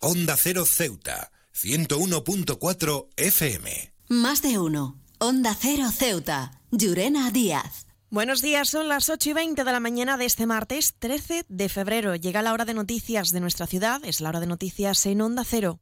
Onda Cero Ceuta, 101.4 FM. Más de uno. Onda Cero Ceuta, Llurena Díaz. Buenos días, son las 8 y 20 de la mañana de este martes 13 de febrero. Llega la hora de noticias de nuestra ciudad, es la hora de noticias en Onda Cero.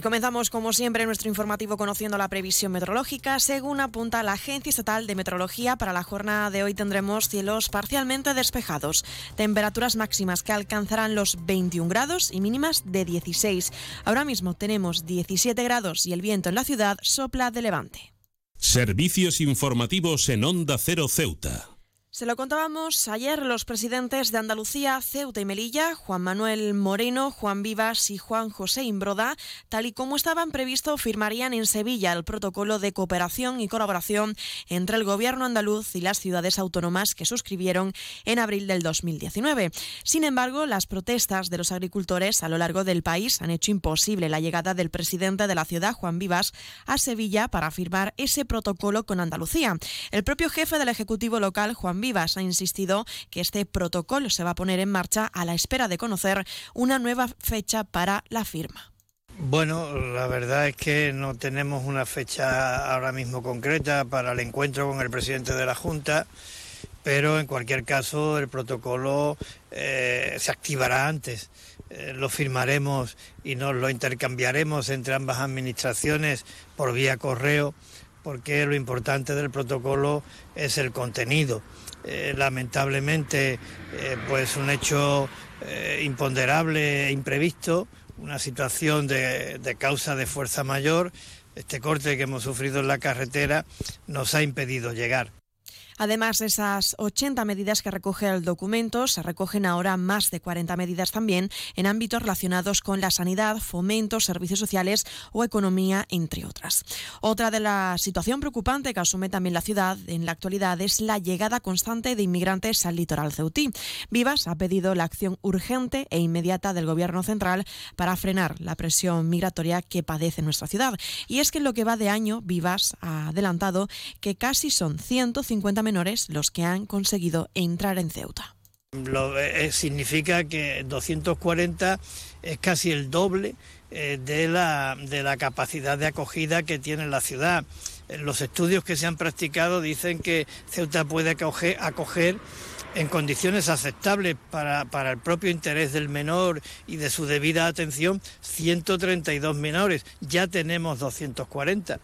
Y comenzamos, como siempre, nuestro informativo conociendo la previsión meteorológica. Según apunta la Agencia Estatal de Meteorología, para la jornada de hoy tendremos cielos parcialmente despejados, temperaturas máximas que alcanzarán los 21 grados y mínimas de 16. Ahora mismo tenemos 17 grados y el viento en la ciudad sopla de levante. Servicios informativos en Onda Cero Ceuta. Se lo contábamos ayer los presidentes de Andalucía, Ceuta y Melilla, Juan Manuel Moreno, Juan Vivas y Juan José Imbroda, tal y como estaban previsto, firmarían en Sevilla el protocolo de cooperación y colaboración entre el gobierno andaluz y las ciudades autónomas que suscribieron en abril del 2019. Sin embargo, las protestas de los agricultores a lo largo del país han hecho imposible la llegada del presidente de la ciudad, Juan Vivas, a Sevilla para firmar ese protocolo con Andalucía. El propio jefe del Ejecutivo local, Juan Vivas ha insistido que este protocolo se va a poner en marcha a la espera de conocer una nueva fecha para la firma. Bueno, la verdad es que no tenemos una fecha ahora mismo concreta para el encuentro con el presidente de la Junta, pero en cualquier caso el protocolo eh, se activará antes. Eh, lo firmaremos y nos lo intercambiaremos entre ambas administraciones por vía correo, porque lo importante del protocolo es el contenido. Eh, lamentablemente eh, pues un hecho eh, imponderable e imprevisto, una situación de, de causa de fuerza mayor, este corte que hemos sufrido en la carretera nos ha impedido llegar. Además de esas 80 medidas que recoge el documento, se recogen ahora más de 40 medidas también en ámbitos relacionados con la sanidad, fomento, servicios sociales o economía, entre otras. Otra de la situación preocupante que asume también la ciudad en la actualidad es la llegada constante de inmigrantes al litoral ceutí. Vivas ha pedido la acción urgente e inmediata del Gobierno central para frenar la presión migratoria que padece nuestra ciudad. Y es que en lo que va de año, Vivas ha adelantado que casi son 150 los que han conseguido entrar en Ceuta. Lo, eh, significa que 240 es casi el doble eh, de, la, de la capacidad de acogida que tiene la ciudad. Los estudios que se han practicado dicen que Ceuta puede acoger, acoger en condiciones aceptables para, para, el propio interés del menor y de su debida atención 132 menores. Ya tenemos 240.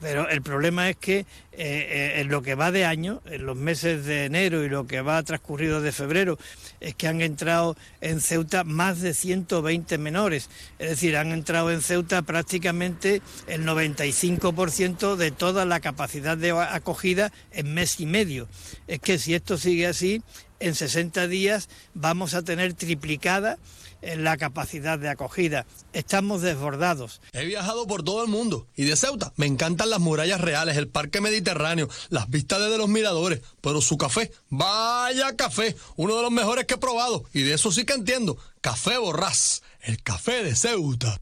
Pero el problema es que eh, eh, en lo que va de año, en los meses de enero y lo que va transcurrido de febrero, es que han entrado en Ceuta más de 120 menores. Es decir, han entrado en Ceuta prácticamente el 95% de toda la capacidad de acogida en mes y medio. Es que si esto sigue así, en 60 días vamos a tener triplicada en la capacidad de acogida. Estamos desbordados. He viajado por todo el mundo y de Ceuta me encantan las murallas reales, el parque mediterráneo, las vistas desde los miradores, pero su café, vaya café, uno de los mejores que he probado y de eso sí que entiendo. Café Borrás, el café de Ceuta.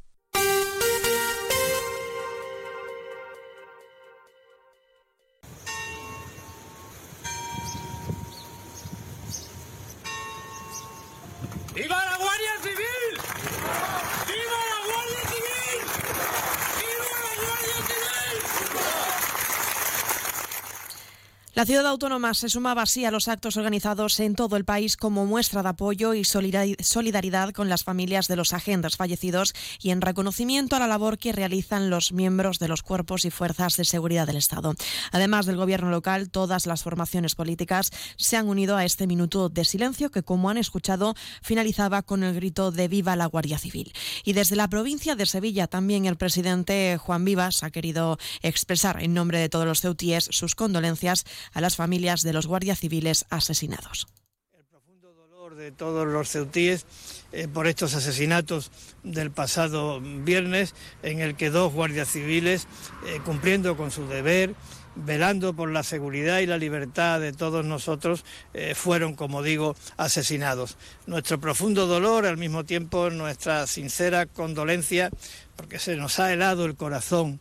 La ciudad autónoma se sumaba así a los actos organizados en todo el país como muestra de apoyo y solidaridad con las familias de los agentes fallecidos y en reconocimiento a la labor que realizan los miembros de los cuerpos y fuerzas de seguridad del Estado. Además del gobierno local, todas las formaciones políticas se han unido a este minuto de silencio que, como han escuchado, finalizaba con el grito de Viva la Guardia Civil. Y desde la provincia de Sevilla también el presidente Juan Vivas ha querido expresar en nombre de todos los ceutíes sus condolencias a las familias de los guardias civiles asesinados. El profundo dolor de todos los ceutíes eh, por estos asesinatos del pasado viernes, en el que dos guardias civiles, eh, cumpliendo con su deber, velando por la seguridad y la libertad de todos nosotros, eh, fueron, como digo, asesinados. Nuestro profundo dolor, al mismo tiempo nuestra sincera condolencia, porque se nos ha helado el corazón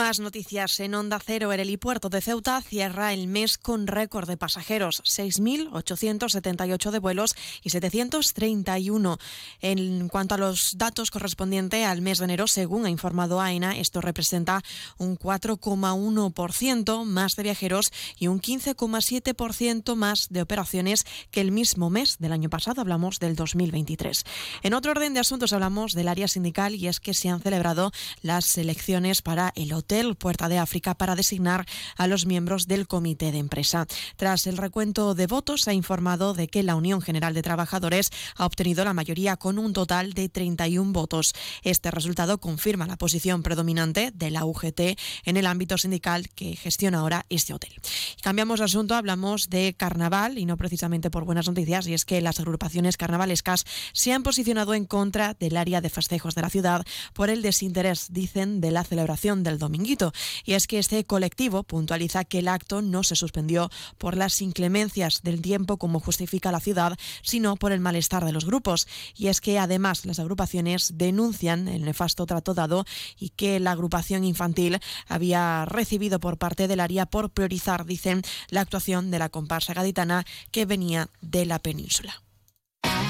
Más noticias en Onda Cero. El helipuerto de Ceuta cierra el mes con récord de pasajeros, 6.878 de vuelos y 731. En cuanto a los datos correspondientes al mes de enero, según ha informado AENA, esto representa un 4,1% más de viajeros y un 15,7% más de operaciones que el mismo mes del año pasado. Hablamos del 2023. En otro orden de asuntos hablamos del área sindical y es que se han celebrado las elecciones para el Hotel Puerta de África para designar a los miembros del comité de empresa. Tras el recuento de votos, se ha informado de que la Unión General de Trabajadores ha obtenido la mayoría con un total de 31 votos. Este resultado confirma la posición predominante de la UGT en el ámbito sindical que gestiona ahora este hotel. Cambiamos de asunto, hablamos de carnaval y no precisamente por buenas noticias, y es que las agrupaciones carnavalescas se han posicionado en contra del área de festejos de la ciudad por el desinterés, dicen, de la celebración del domingo y es que este colectivo puntualiza que el acto no se suspendió por las inclemencias del tiempo como justifica la ciudad, sino por el malestar de los grupos. Y es que además las agrupaciones denuncian el nefasto trato dado y que la agrupación infantil había recibido por parte del área por priorizar, dicen, la actuación de la comparsa gaditana que venía de la península.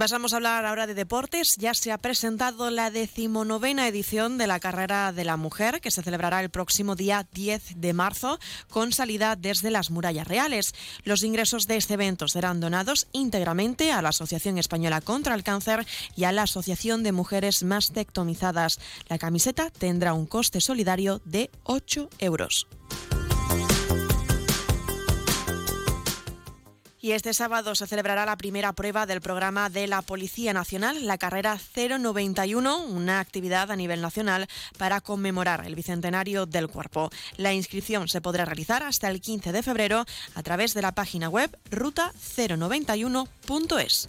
Pasamos a hablar ahora de deportes. Ya se ha presentado la decimonovena edición de la Carrera de la Mujer, que se celebrará el próximo día 10 de marzo, con salida desde las murallas reales. Los ingresos de este evento serán donados íntegramente a la Asociación Española contra el Cáncer y a la Asociación de Mujeres Mastectomizadas. La camiseta tendrá un coste solidario de 8 euros. Y este sábado se celebrará la primera prueba del programa de la Policía Nacional, la carrera 091, una actividad a nivel nacional para conmemorar el bicentenario del cuerpo. La inscripción se podrá realizar hasta el 15 de febrero a través de la página web ruta091.es.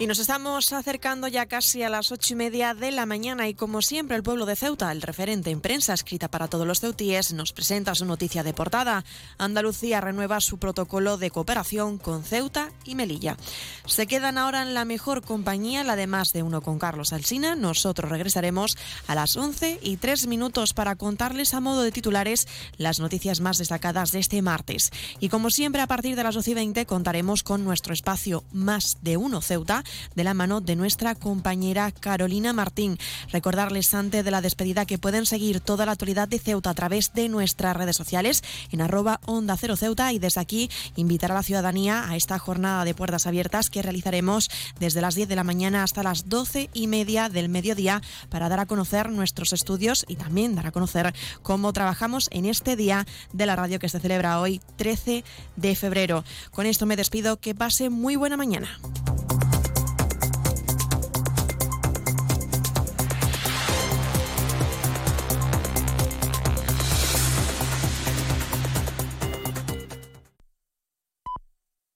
Y nos estamos acercando ya casi a las ocho y media de la mañana y como siempre el pueblo de Ceuta, el referente en prensa escrita para todos los ceutíes, nos presenta su noticia de portada. Andalucía renueva su protocolo de cooperación con Ceuta y Melilla. Se quedan ahora en la mejor compañía, la de más de uno con Carlos Alsina. Nosotros regresaremos a las once y tres minutos para contarles a modo de titulares las noticias más destacadas de este martes. Y como siempre a partir de las doce y veinte contaremos con nuestro espacio Más de uno Ceuta de la mano de nuestra compañera Carolina Martín. Recordarles antes de la despedida que pueden seguir toda la actualidad de Ceuta a través de nuestras redes sociales en arroba onda cero Ceuta y desde aquí invitar a la ciudadanía a esta jornada de puertas abiertas que realizaremos desde las 10 de la mañana hasta las 12 y media del mediodía para dar a conocer nuestros estudios y también dar a conocer cómo trabajamos en este día de la radio que se celebra hoy 13 de febrero. Con esto me despido, que pase muy buena mañana.